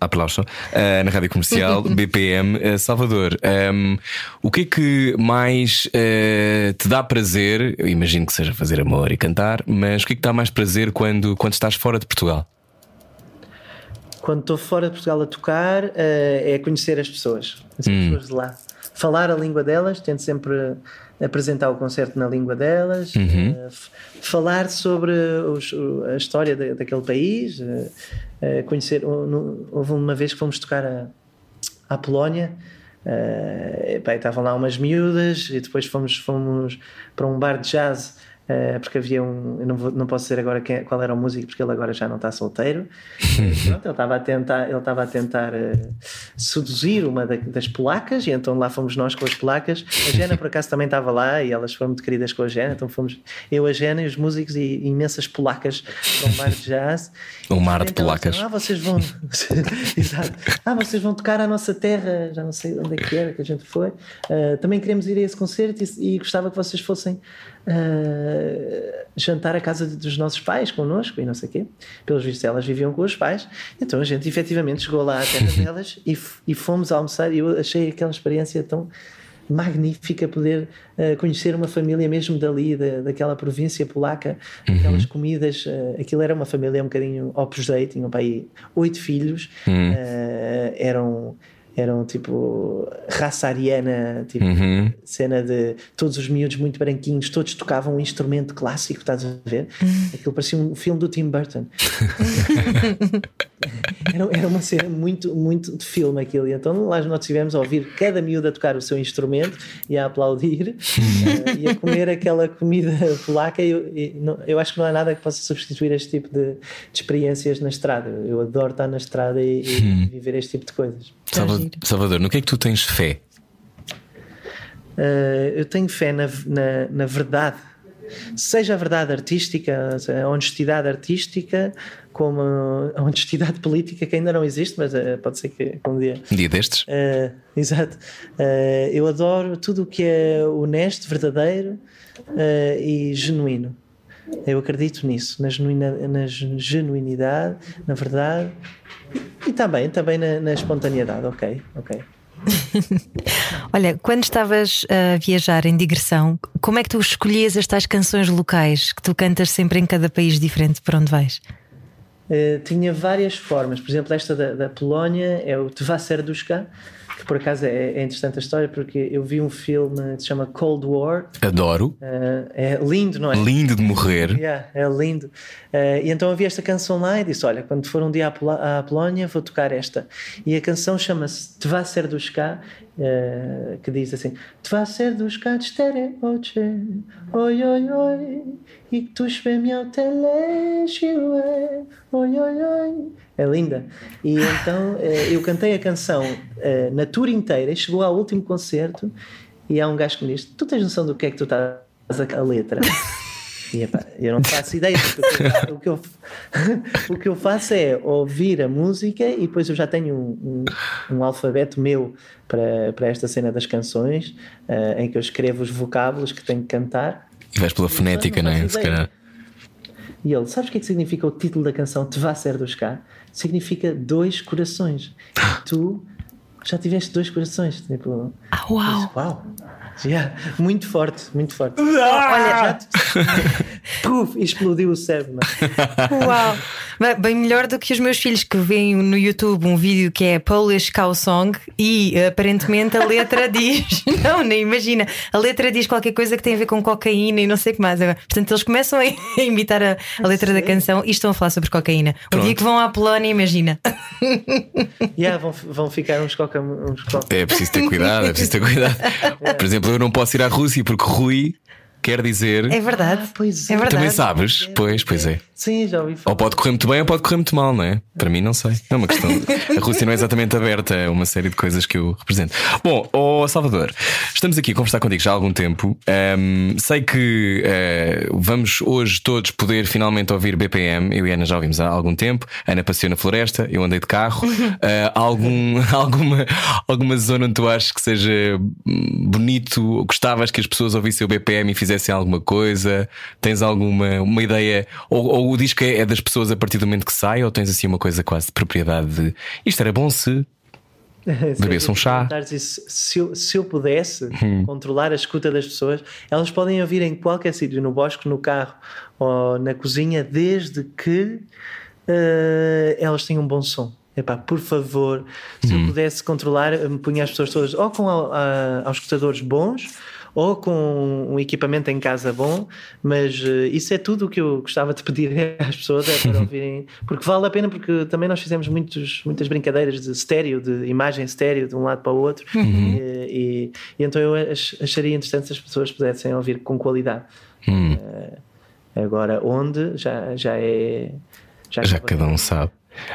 Aplauso. Uh, na Rádio Comercial, (laughs) BPM. Uh, Salvador, um, ehm, o que é que mais uh, te dá prazer? Eu imagino que seja fazer amor e cantar, mas o que é que dá mais prazer quando, quando estás fora de Portugal? Quando estou fora de Portugal a tocar, é conhecer as pessoas, as hum. pessoas de lá. Falar a língua delas, tento sempre apresentar o concerto na língua delas, uhum. uh, falar sobre os, a história daquele país, uh, uh, conhecer. Houve uma vez que fomos tocar a, à Polónia. Estavam lá umas miúdas e depois fomos, fomos para um bar de jazz Uh, porque havia um. Não, vou, não posso dizer agora quem, qual era o músico, porque ele agora já não está solteiro. (laughs) Pronto, ele estava a tentar, ele estava a tentar uh, seduzir uma da, das polacas, e então lá fomos nós com as polacas. A Jena, por acaso, também estava lá e elas foram muito queridas com a Jena, então fomos eu, a Jena e os músicos e imensas polacas para um mar de jazz. (laughs) Um mar de polacas. Disseram, ah, vocês vão. (laughs) Exato. Ah, vocês vão tocar à nossa terra, já não sei onde é que era que a gente foi. Uh, também queremos ir a esse concerto e, e gostava que vocês fossem uh, jantar à casa dos nossos pais connosco e não sei o quê. Pelos vistos, elas viviam com os pais. Então a gente efetivamente chegou lá à terra (laughs) delas e, e fomos almoçar. E eu achei aquela experiência tão magnífica poder uh, conhecer uma família mesmo dali, da, daquela província polaca, uhum. aquelas comidas. Uh, aquilo era uma família um bocadinho opus dei, tinham para aí oito filhos, uhum. uh, eram eram tipo raça ariana, tipo uhum. cena de todos os miúdos muito branquinhos, todos tocavam um instrumento clássico, estás a ver? Uhum. Aquilo parecia um filme do Tim Burton. (laughs) era, era uma cena muito, muito de filme aquilo. E então lá nós tivemos a ouvir cada miúdo a tocar o seu instrumento e a aplaudir uh, (laughs) e a comer aquela comida polaca. E, e, não, eu acho que não há nada que possa substituir este tipo de, de experiências na estrada. Eu adoro estar na estrada e, e uhum. viver este tipo de coisas. Salvador, Salvador, no que é que tu tens fé? Uh, eu tenho fé na, na, na, verdade, seja a verdade artística, a honestidade artística, como a honestidade (laughs) política, que ainda não existe, mas uh, pode ser que um dia. Um dia destes? Uh, exato. eu adoro tudo o que é honesto, verdadeiro e genuíno. Eu acredito nisso, na, genuína, na genuinidade, na verdade e também, também na, na espontaneidade, ok, ok. (laughs) Olha, quando estavas a viajar em digressão, como é que tu escolhias estas canções locais que tu cantas sempre em cada país diferente para onde vais? eh, tinha várias formas. Por exemplo, esta da, da Polónia é o Tva Serdushka, que por acaso é, é interessante a história porque eu vi um filme que se chama Cold War. Adoro. Eh, é lindo, não é? Lindo de morrer. Yeah, é lindo. Eh, e então havia esta canção lá e disse: Olha, quando for um dia à, Polo- à Polónia, vou tocar esta. E a canção chama-se Tva Serdushka, eh, que diz assim: Tva Serdushka cztery oczy, oj, oj, oj, i ktoś by miał tyle siły, oj, oj, oj. É linda. E então eh, eu cantei a canção eh, na tour inteira, e chegou ao último concerto e há um gajo que me diz: Tu tens noção do que é que tu estás a, letra? E, eu não faço ideia. porque O que, eu, (laughs) o que eu faço é ouvir a música e depois eu já tenho um, um, um alfabeto meu para, para esta cena das canções, eh, em que eu escrevo os vocábulos que tenho que cantar. E vais pela fonética, não é? faço Se calhar. E ele, sabes o que é que significa o título da canção Te vá ser dos cá? Significa dois corações. E (laughs) tu já tiveste dois corações. Tipo, Ah, uau! uau! Yeah, muito forte, muito forte. Olha, já. (laughs) Puf, explodiu o cérebro. Uau! Bem- Bem melhor do que os meus filhos que veem no YouTube um vídeo que é Polish Cow Song e aparentemente a letra (laughs) diz. (laughs) Não, nem imagina. A letra diz qualquer coisa que tem a ver com cocaína e não sei o que mais. Portanto, eles começam a imitar a, a letra da canção e estão a falar sobre cocaína. O Pronto. dia que vão à Polónia, imagina. Yeah, vão, vão ficar uns coca. Uns coca. É preciso ter cuidado, é preciso ter cuidado. Por exemplo, eu não posso ir à Rússia porque Rui quer dizer. É verdade. Ah, pois é é. verdade. Também sabes? Pois, pois é. Sim, já ouvi falar. Ou pode correr muito bem ou pode correr muito mal, não é? Para mim, não sei. É uma questão. A Rússia não é exatamente aberta, é uma série de coisas que eu represento. Bom, ó Salvador, estamos aqui a conversar contigo já há algum tempo. Ahm, sei que eh, vamos hoje todos poder finalmente ouvir BPM. Eu e a Ana já ouvimos há algum tempo. A Ana passeou na floresta, eu andei de carro. Há (laughs) algum, (laughs) alguma, alguma zona onde tu achas que seja bonito, gostavas que as pessoas ouvissem o BPM e fizessem alguma coisa? Tens alguma uma ideia? Ou, ou o disco é, é das pessoas a partir do momento que sai? Ou tens assim uma coisa quase de propriedade de isto era bom se. (laughs) Bebesse um chá. Isso, Se eu, se eu pudesse (laughs) Hum. controlar a escuta das pessoas, elas podem ouvir em qualquer sítio, no bosque, no carro ou na cozinha, desde que eh, elas tenham um bom som. Epá, por favor, se Hum. eu pudesse controlar, me punha as pessoas todas ou com a, a, aos escutadores bons ou com um equipamento em casa bom, mas eh, isso é tudo o que eu gostava de pedir (laughs) às pessoas é para ouvirem, porque vale a pena, porque também nós fizemos muitos, muitas brincadeiras de estéreo, de imagem estéreo de um lado para o outro, e, e- e então eu ach- acharia interessante se as pessoas pudessem ouvir com qualidade. Eh, agora, onde já, já é. Já cada um sabe.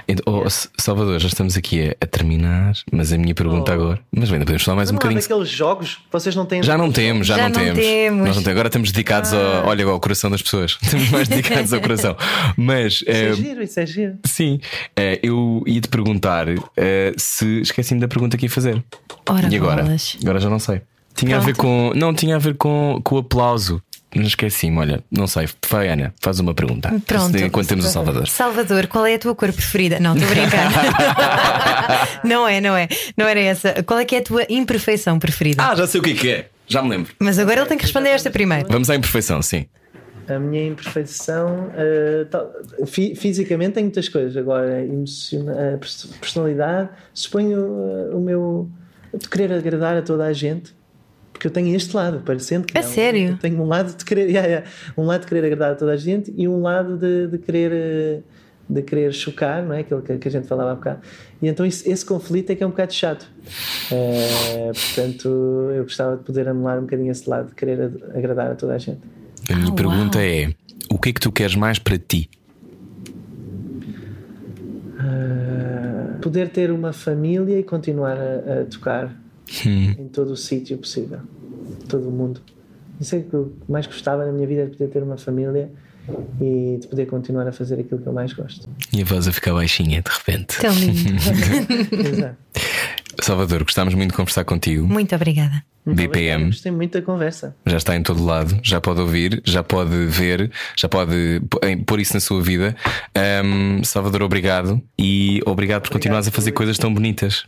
Então, oh, Salvador, já estamos aqui a, a terminar, mas a minha pergunta agora. Mas ainda podemos falar mais um Não bocadinho. daqueles jogos? Vocês não têm. Já não temos, já, Já não, não temos. temos. Nós não temos. Agora estamos dedicados ao, olha, ao coração das pessoas. (laughs) Estamos mais dedicados ao coração. Mas Isso é eh, giro, isso é giro. sim, eh, eu ia te perguntar eh, se esqueci-me da pergunta que ia fazer. Ora, e agora? bolas. Agora já não sei. Tinha a ver com. Não, tinha a ver com, com o aplauso. Não esqueci-me, olha, não sei. Vai, Ana, faz uma pergunta. Pronto. Enquanto temos o Salvador. Salvador, qual é a tua cor preferida? Não, estou a brincar. (laughs) não é, não é. Não era essa. Qual é que é a tua imperfeição preferida? Ah, já sei o que é que é. Já me lembro. Mas agora ele tem que responder esta primeiro. Vamos à imperfeição, sim. A minha imperfeição, tal- fi- fisicamente, tem muitas coisas. Agora, emociona- eh, pers- personalidade, suponho eh, o meu. de querer agradar a toda a gente. Porque eu tenho este lado, parecendo que. A não. sério? Eu tenho um lado de querer. (laughs) yeah, yeah, um lado de querer agradar a toda a gente e um lado de, de querer. eh, de querer chocar, não é? Aquilo que, que a gente falava há bocado. E então isso- esse conflito é que é um bocado chato. Eh, portanto, eu gostava de poder anular um bocadinho esse lado de querer agradar a toda a gente. A minha Ah, pergunta uau. é: o que é que tu queres mais para ti? poder ter uma família e continuar a, a tocar em todo o sítio possível, todo o mundo. Isso é que eu mais gostava na minha vida, de poder ter uma família e de poder continuar a fazer aquilo que eu mais gosto. E a voz a ficar baixinha de repente. Tão lindo. (laughs) Exato. Salvador, gostámos muito de conversar contigo. Muito obrigada. BPM Gostei muito da conversa. já está em todo lado, já pode ouvir, já pode ver, já pode pôr isso na sua vida. Ahm, Salvador, obrigado e obrigado por continuares a fazer coisas tão bonitas.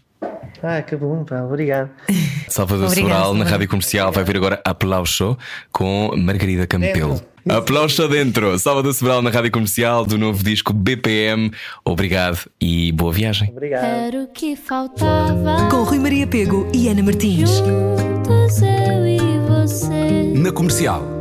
Ah, que bom, pá, obrigado. (laughs) Salvador Obrigada, Sobral na. Rádio Comercial vai vir agora Aplauso com Margarida Campelo. Tempo. Aplausos dentro. Salvador Sobral na rádio comercial do novo disco BPM. Obrigado e boa viagem. Obrigado. Era o que faltava. Com Rui Maria Pego e Ana Martins. Juntos eu e você. Na comercial.